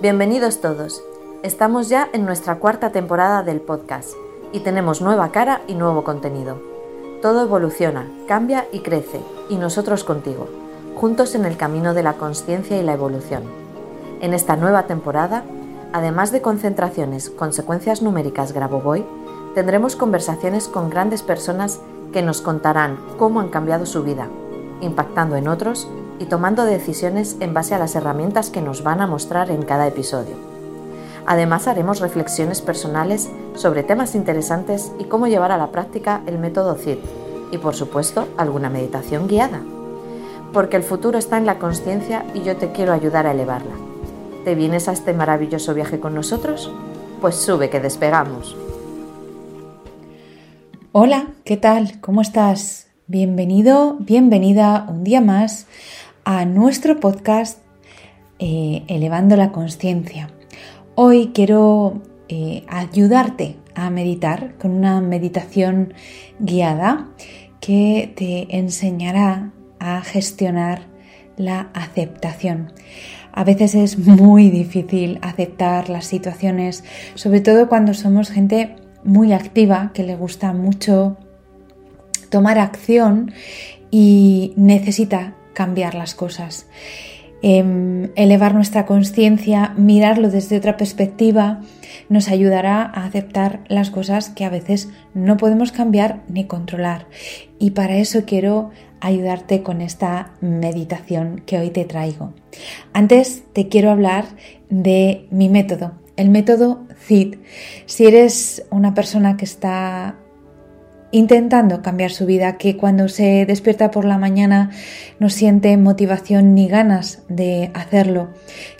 Bienvenidos todos. Estamos ya en nuestra cuarta temporada del podcast y tenemos nueva cara y nuevo contenido. Todo evoluciona, cambia y crece, y nosotros contigo, juntos en el camino de la conciencia y la evolución. En esta nueva temporada, además de concentraciones, consecuencias numéricas Grabovoi, tendremos conversaciones con grandes personas que nos contarán cómo han cambiado su vida, impactando en otros y tomando decisiones en base a las herramientas que nos van a mostrar en cada episodio. Además haremos reflexiones personales sobre temas interesantes y cómo llevar a la práctica el método CID y por supuesto alguna meditación guiada. Porque el futuro está en la conciencia y yo te quiero ayudar a elevarla. ¿Te vienes a este maravilloso viaje con nosotros? Pues sube que despegamos. Hola, ¿qué tal? ¿Cómo estás? Bienvenido, bienvenida un día más a nuestro podcast eh, Elevando la Conciencia. Hoy quiero eh, ayudarte a meditar con una meditación guiada que te enseñará a gestionar la aceptación. A veces es muy difícil aceptar las situaciones, sobre todo cuando somos gente muy activa, que le gusta mucho tomar acción y necesita cambiar las cosas. Em, elevar nuestra conciencia, mirarlo desde otra perspectiva, nos ayudará a aceptar las cosas que a veces no podemos cambiar ni controlar. Y para eso quiero ayudarte con esta meditación que hoy te traigo. Antes te quiero hablar de mi método, el método CID. Si eres una persona que está intentando cambiar su vida, que cuando se despierta por la mañana no siente motivación ni ganas de hacerlo,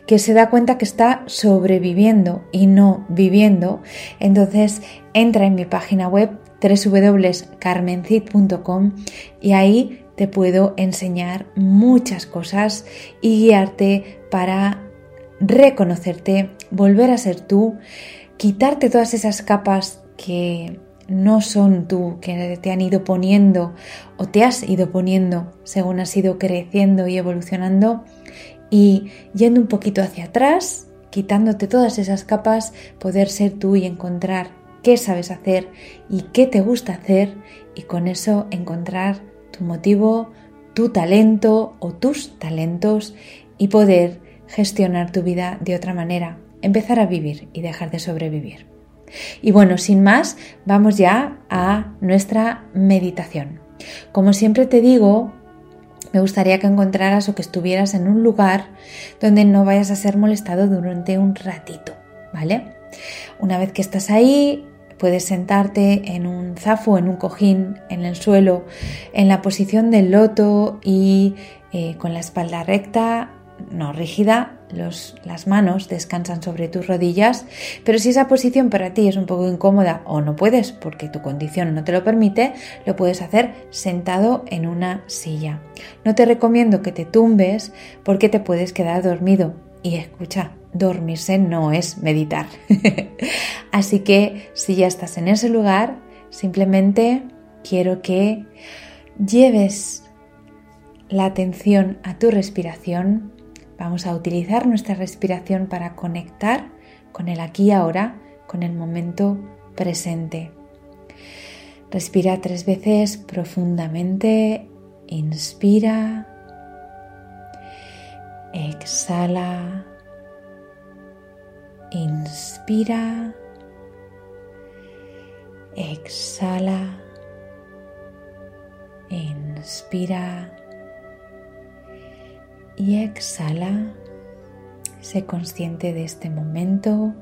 que se da cuenta que está sobreviviendo y no viviendo, entonces entra en mi página web www.carmencid.com y ahí te puedo enseñar muchas cosas y guiarte para reconocerte, volver a ser tú, quitarte todas esas capas que no son tú, que te han ido poniendo o te has ido poniendo según has ido creciendo y evolucionando y yendo un poquito hacia atrás, quitándote todas esas capas, poder ser tú y encontrar qué sabes hacer y qué te gusta hacer y con eso encontrar tu motivo, tu talento o tus talentos y poder gestionar tu vida de otra manera, empezar a vivir y dejar de sobrevivir. Y bueno, sin más, vamos ya a nuestra meditación. Como siempre te digo, me gustaría que encontraras o que estuvieras en un lugar donde no vayas a ser molestado durante un ratito, ¿vale? Una vez que estás ahí, puedes sentarte en un zafo, en un cojín, en el suelo, en la posición del loto y eh, con la espalda recta, no rígida, las manos descansan sobre tus rodillas, pero si esa posición para ti es un poco incómoda o no puedes porque tu condición no te lo permite, lo puedes hacer sentado en una silla. No te recomiendo que te tumbes porque te puedes quedar dormido. Y escucha, dormirse no es meditar. Así que si ya estás en ese lugar, simplemente quiero que lleves la atención a tu respiración Vamos a utilizar nuestra respiración para conectar con el aquí y ahora, con el momento presente. Respira tres veces profundamente. Inspira. Exhala. Inspira. Exhala. Inspira y exhala. Sé consciente de este momento,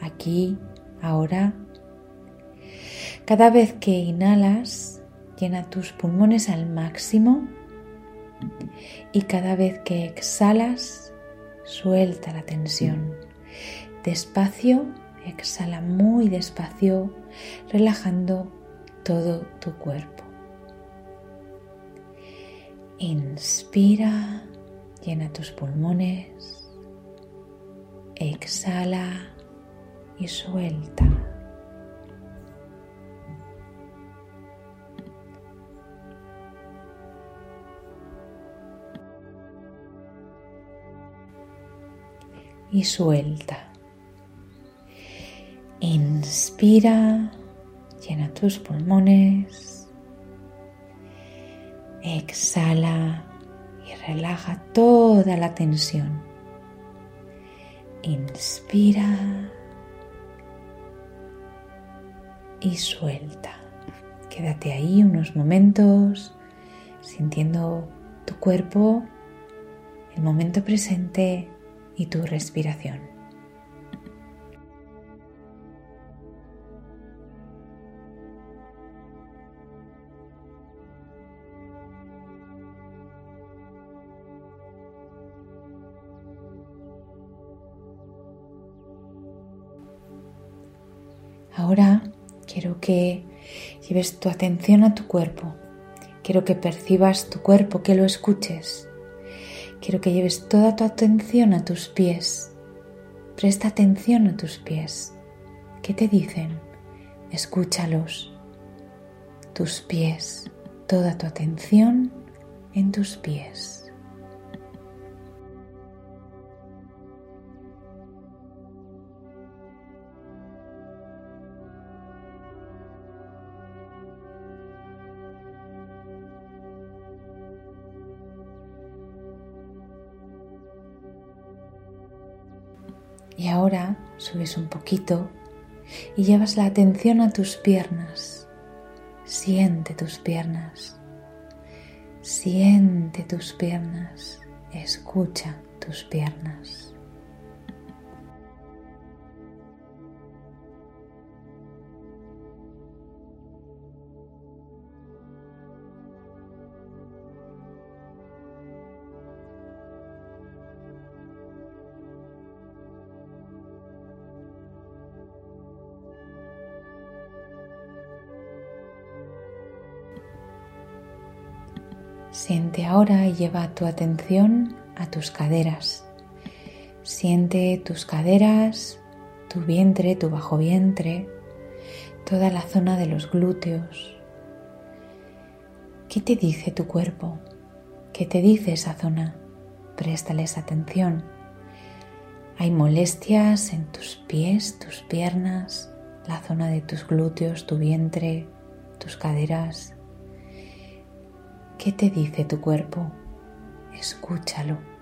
aquí, ahora. Cada vez que inhalas, llena tus pulmones al máximo y cada vez que exhalas, suelta la tensión. Despacio, exhala muy despacio, relajando todo tu cuerpo. Inspira Llena tus pulmones, exhala y suelta. y suelta. Inspira, llena tus pulmones. Exhala y relaja toda la tensión. Inspira y suelta. Quédate ahí unos momentos sintiendo tu cuerpo, el momento presente y tu respiración. Quiero que lleves tu atención a tu cuerpo. Quiero que percibas tu cuerpo, que lo escuches. Quiero que lleves toda tu atención a tus pies. Presta atención a tus pies. ¿Qué te dicen? Escúchalos. Tus pies. Toda tu atención en tus pies. Y ahora subes un poquito y llevas la atención a tus piernas. Siente tus piernas. Siente tus piernas. Escucha tus piernas. Siente ahora y lleva tu atención a tus caderas. Siente tus caderas, tu vientre, tu bajo vientre, toda la zona de los glúteos. ¿Qué te dice tu cuerpo? ¿Qué te dice esa zona? Préstales atención. Hay molestias en tus pies, tus piernas, la zona de tus glúteos, tu vientre, tus caderas. ¿Qué te dice tu cuerpo? Escúchalo.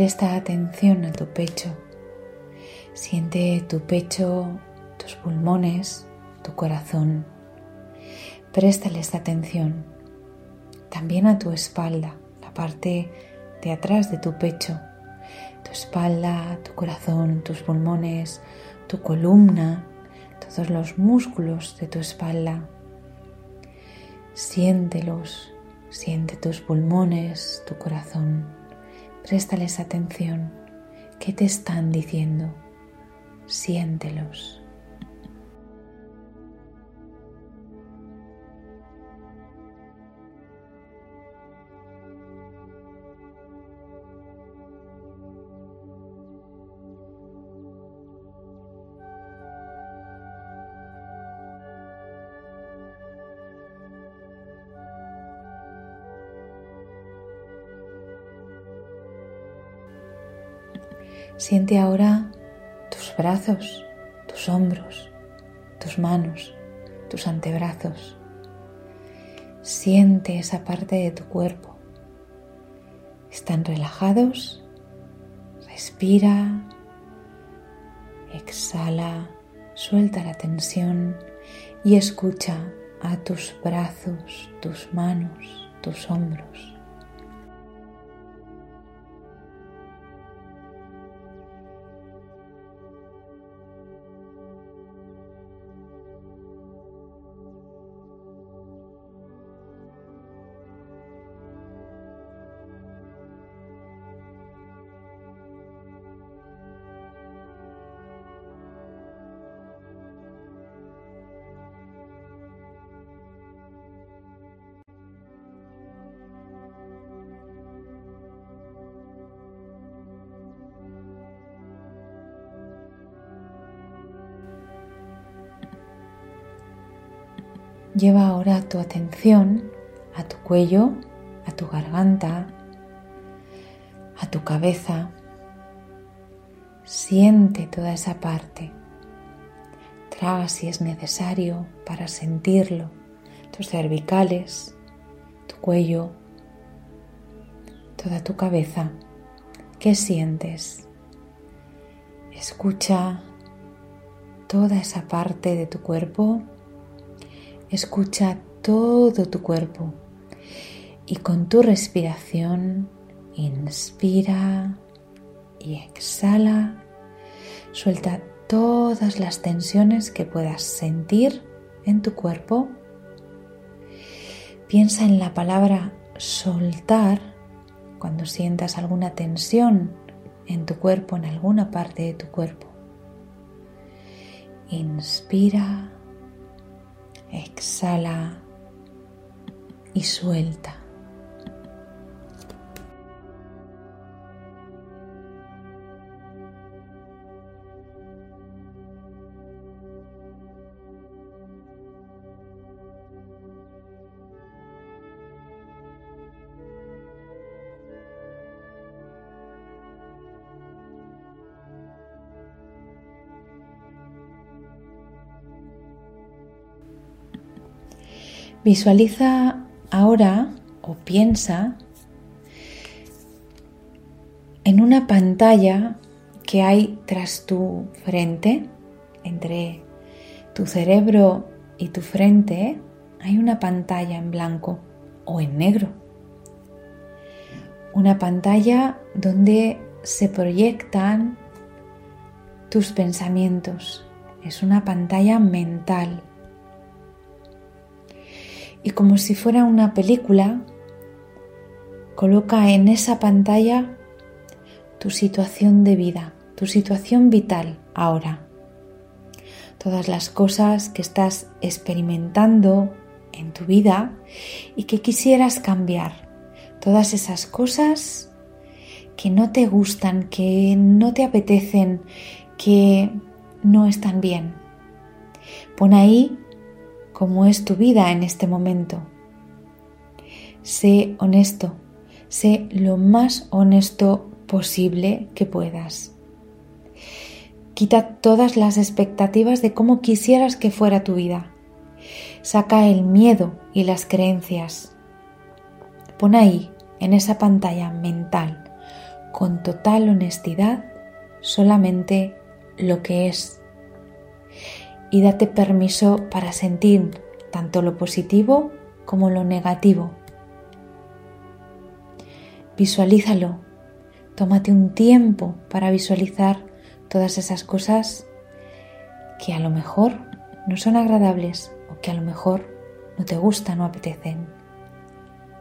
Presta atención a tu pecho. Siente tu pecho, tus pulmones, tu corazón. Préstales atención. También a tu espalda, la parte de atrás de tu pecho. Tu espalda, tu corazón, tus pulmones, tu columna, todos los músculos de tu espalda. Siéntelos Siente tus pulmones, tu corazón. Préstales atención. ¿Qué te están diciendo? Siéntelos. Siente ahora tus brazos, tus hombros, tus manos, tus antebrazos. Siente esa parte de tu cuerpo. ¿Están relajados? Respira, exhala, suelta la tensión y escucha a tus brazos, tus manos, tus hombros. Lleva ahora tu atención a tu cuello, a tu garganta, a tu cabeza. Siente toda esa parte. Traga si es necesario para sentirlo. Tus cervicales, tu cuello, toda tu cabeza. ¿Qué sientes? Escucha toda esa parte de tu cuerpo. Escucha todo tu cuerpo y con tu respiración inspira y exhala. Suelta todas las tensiones que puedas sentir en tu cuerpo. Piensa en la palabra soltar cuando sientas alguna tensión en tu cuerpo, en alguna parte de tu cuerpo. Inspira, exhala y suelta. Visualiza ahora o piensa en una pantalla que hay tras tu frente, entre tu cerebro y tu frente, hay una pantalla en blanco o en negro. Una pantalla donde se proyectan tus pensamientos. Es una pantalla mental y como si fuera una película, coloca en esa pantalla tu situación de vida, tu situación vital ahora. Todas las cosas que estás experimentando en tu vida y que quisieras cambiar. Todas esas cosas que no te gustan, que no te apetecen, que no están bien. Pon ahí cómo es tu vida en este momento. Sé honesto, sé lo más honesto posible que puedas. Quita todas las expectativas de cómo quisieras que fuera tu vida. Saca el miedo y las creencias. Pon ahí, en esa pantalla mental, con total honestidad, solamente lo que es y date permiso para sentir tanto lo positivo como lo negativo. Visualízalo, tómate un tiempo para visualizar todas esas cosas que a lo mejor no son agradables o que a lo mejor no te gustan o apetecen.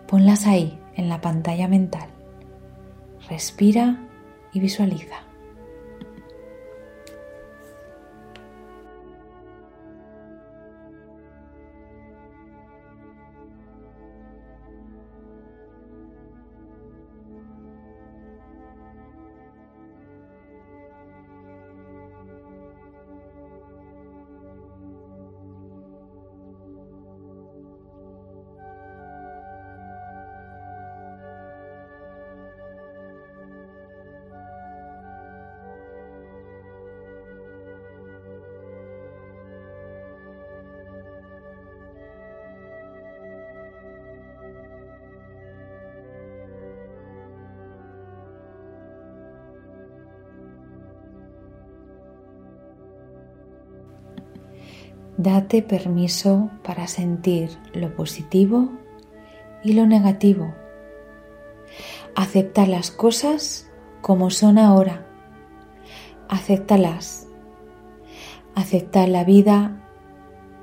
Ponlas ahí en la pantalla mental. Respira y visualiza. Date permiso para sentir lo positivo y lo negativo. Acepta las cosas como son ahora. Acéptalas. Acepta la vida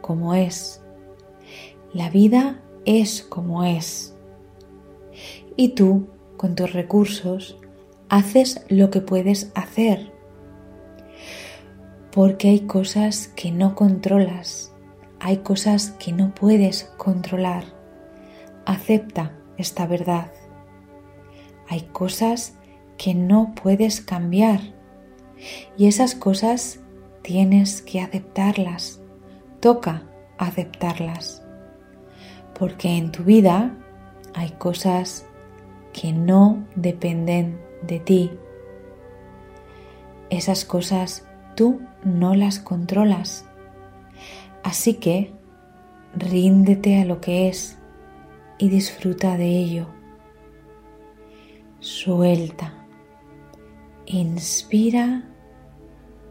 como es. La vida es como es. Y tú, con tus recursos, haces lo que puedes hacer porque hay cosas que no controlas, hay cosas que no puedes controlar. Acepta esta verdad. Hay cosas que no puedes cambiar y esas cosas tienes que aceptarlas. Toca aceptarlas. Porque en tu vida hay cosas que no dependen de ti. Esas cosas tú no las controlas. Así que ríndete a lo que es y disfruta de ello. Suelta. Inspira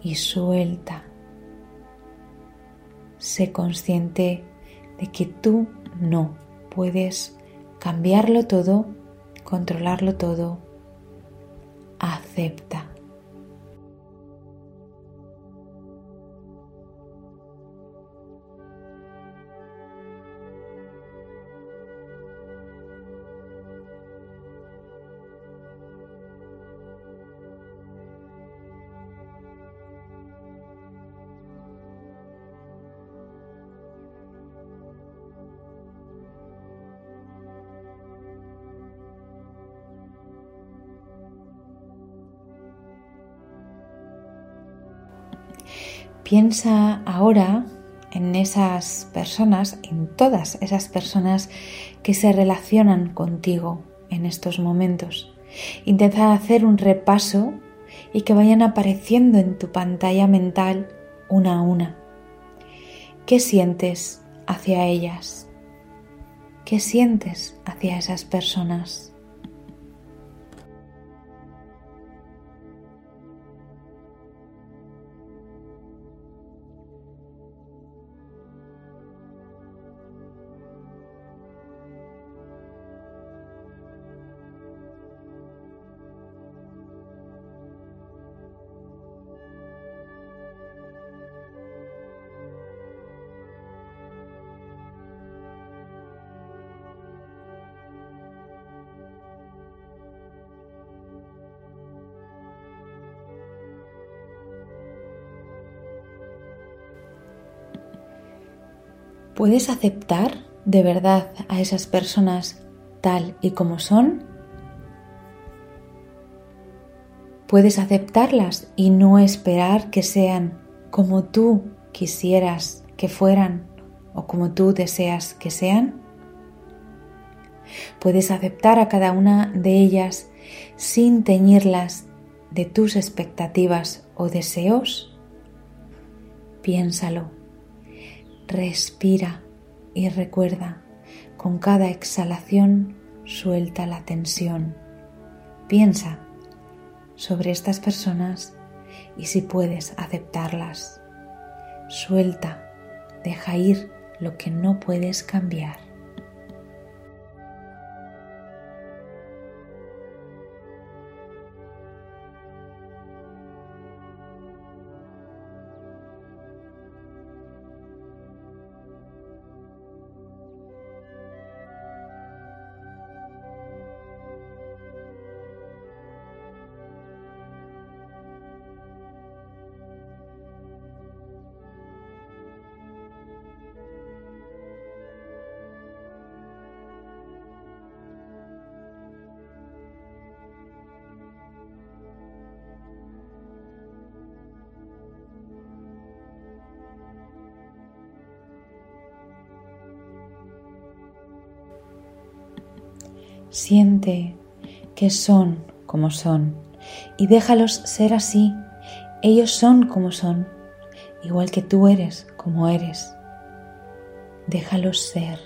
y suelta. Sé consciente de que tú no puedes cambiarlo todo, controlarlo todo. Acepta. Piensa ahora en esas personas, en todas esas personas que se relacionan contigo en estos momentos. Intenta hacer un repaso y que vayan apareciendo en tu pantalla mental una a una. ¿Qué sientes hacia ellas? ¿Qué sientes hacia esas personas? ¿Puedes aceptar de verdad a esas personas tal y como son? ¿Puedes aceptarlas y no esperar que sean como tú quisieras que fueran o como tú deseas que sean? ¿Puedes aceptar a cada una de ellas sin teñirlas de tus expectativas o deseos? Piénsalo. Respira y recuerda, con cada exhalación suelta la tensión. Piensa sobre estas personas y si puedes aceptarlas. Suelta, deja ir lo que no puedes cambiar. Siente que son como son y déjalos ser así. Ellos son como son, igual que tú eres como eres. Déjalos ser,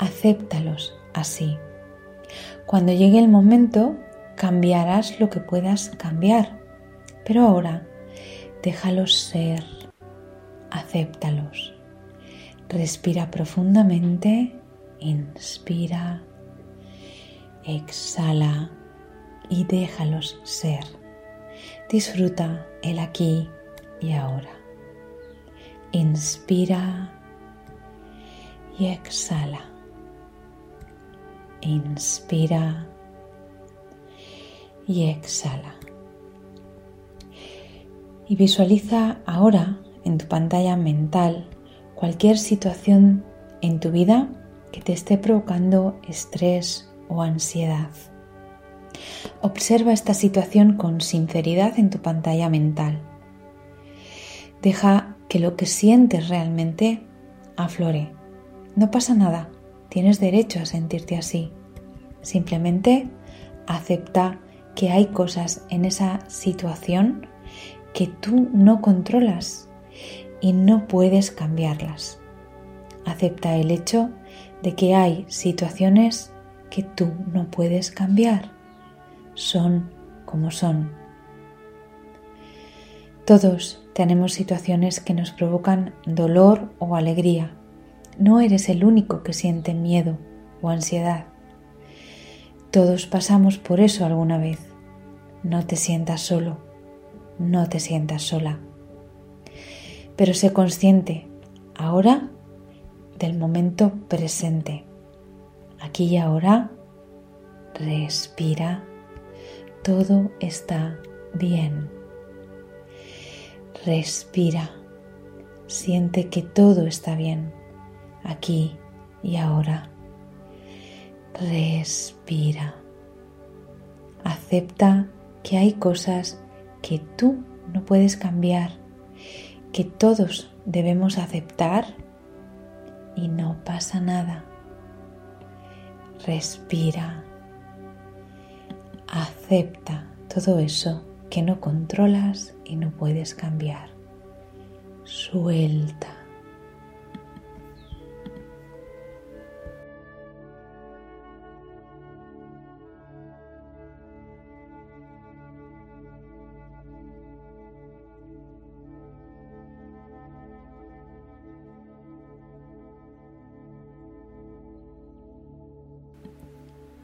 acéptalos así. Cuando llegue el momento, cambiarás lo que puedas cambiar, pero ahora déjalos ser, acéptalos. Respira profundamente, inspira exhala y déjalos ser. Disfruta el aquí y ahora. Inspira y exhala. Inspira y exhala. Y visualiza ahora en tu pantalla mental cualquier situación en tu vida que te esté provocando estrés o ansiedad. Observa esta situación con sinceridad en tu pantalla mental. Deja que lo que sientes realmente aflore. No pasa nada, tienes derecho a sentirte así. Simplemente acepta que hay cosas en esa situación que tú no controlas y no puedes cambiarlas. Acepta el hecho de que hay situaciones que tú no puedes cambiar. Son como son. Todos tenemos situaciones que nos provocan dolor o alegría. No eres el único que siente miedo o ansiedad. Todos pasamos por eso alguna vez. No te sientas solo, no te sientas sola. Pero sé consciente ahora del momento presente. Aquí y ahora, respira, todo está bien. Respira, siente que todo está bien, aquí y ahora. Respira. Acepta que hay cosas que tú no puedes cambiar, que todos debemos aceptar y no pasa nada. Respira. Acepta todo eso que no controlas y no puedes cambiar. Suelta.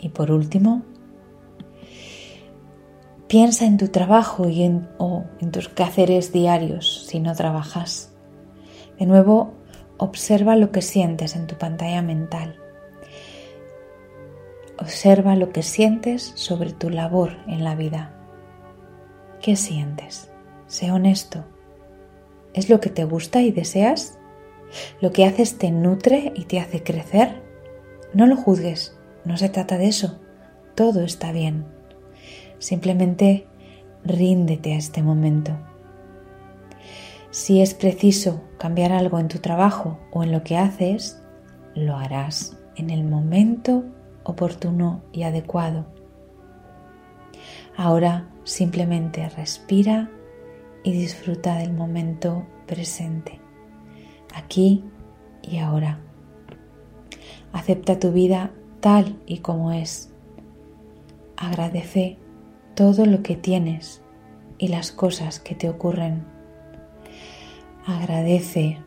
Y por último, piensa en tu trabajo y en, o en tus quehaceres diarios si no trabajas. De nuevo, observa lo que sientes en tu pantalla mental. Observa lo que sientes sobre tu labor en la vida. ¿Qué sientes? Sé honesto. ¿Es lo que te gusta y deseas? ¿Lo que haces te nutre y te hace crecer? No lo juzgues. No se trata de eso. Todo está bien. Simplemente ríndete a este momento. Si es preciso cambiar algo en tu trabajo o en lo que haces, lo harás en el momento oportuno y adecuado. Ahora simplemente respira y disfruta del momento presente, aquí y ahora. Acepta tu vida tal y como es. Agradece todo lo que tienes y las cosas que te ocurren. Agradece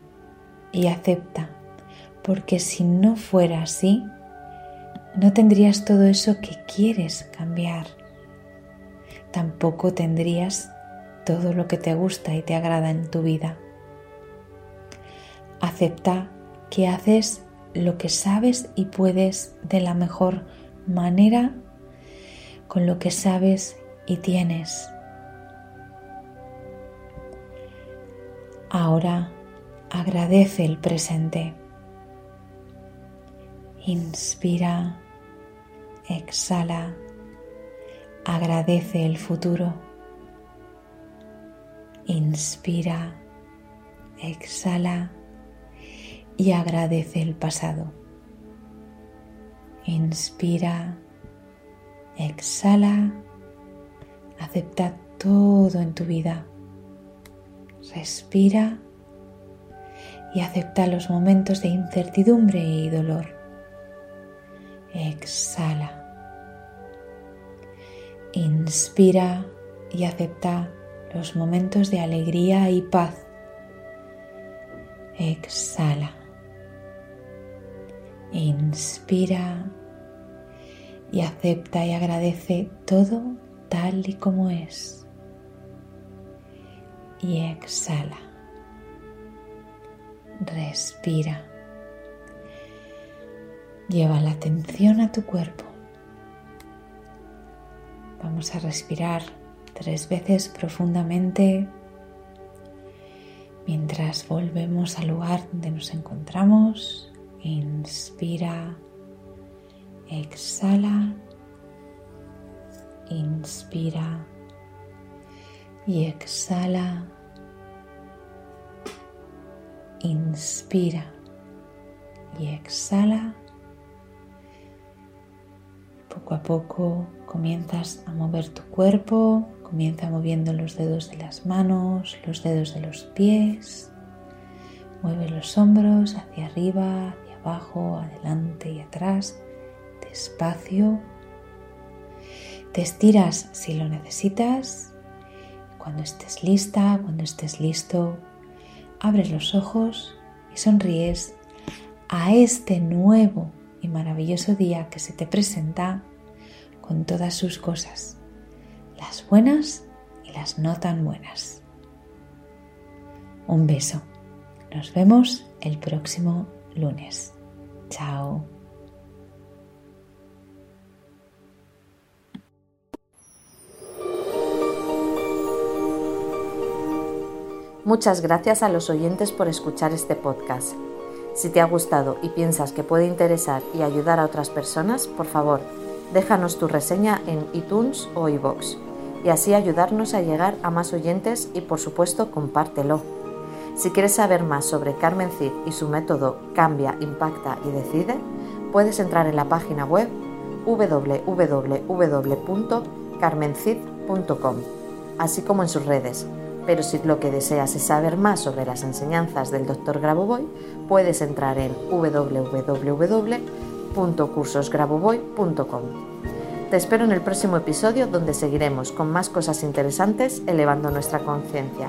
y acepta, porque si no fuera así, no tendrías todo eso que quieres cambiar. Tampoco tendrías todo lo que te gusta y te agrada en tu vida. Acepta que haces lo que sabes y puedes de la mejor manera con lo que sabes y tienes. Ahora agradece el presente. Inspira, exhala, agradece el futuro. Inspira, exhala y agradece el pasado. Inspira, exhala, acepta todo en tu vida. Respira y acepta los momentos de incertidumbre y dolor. Exhala. Inspira y acepta los momentos de alegría y paz. Exhala. Inspira y acepta y agradece todo tal y como es. Y exhala. Respira. Lleva la atención a tu cuerpo. Vamos a respirar tres veces profundamente mientras volvemos al lugar donde nos encontramos. Inspira, exhala, inspira. Y exhala. Inspira. Y exhala. Poco a poco comienzas a mover tu cuerpo, comienza moviendo los dedos de las manos, los dedos de los pies. Mueve los hombros hacia arriba, abajo, adelante y atrás, despacio. Te estiras si lo necesitas. Cuando estés lista, cuando estés listo, abres los ojos y sonríes a este nuevo y maravilloso día que se te presenta con todas sus cosas, las buenas y las no tan buenas. Un beso. Nos vemos el próximo lunes. Chao. Muchas gracias a los oyentes por escuchar este podcast. Si te ha gustado y piensas que puede interesar y ayudar a otras personas, por favor, déjanos tu reseña en iTunes o iVoox y así ayudarnos a llegar a más oyentes y por supuesto compártelo. Si quieres saber más sobre Carmen Cid y su método Cambia, Impacta y Decide, puedes entrar en la página web www.carmencid.com, así como en sus redes pero si lo que deseas es saber más sobre las enseñanzas del Dr. Grabovoi, puedes entrar en www.cursosgrabovoi.com. Te espero en el próximo episodio donde seguiremos con más cosas interesantes elevando nuestra conciencia.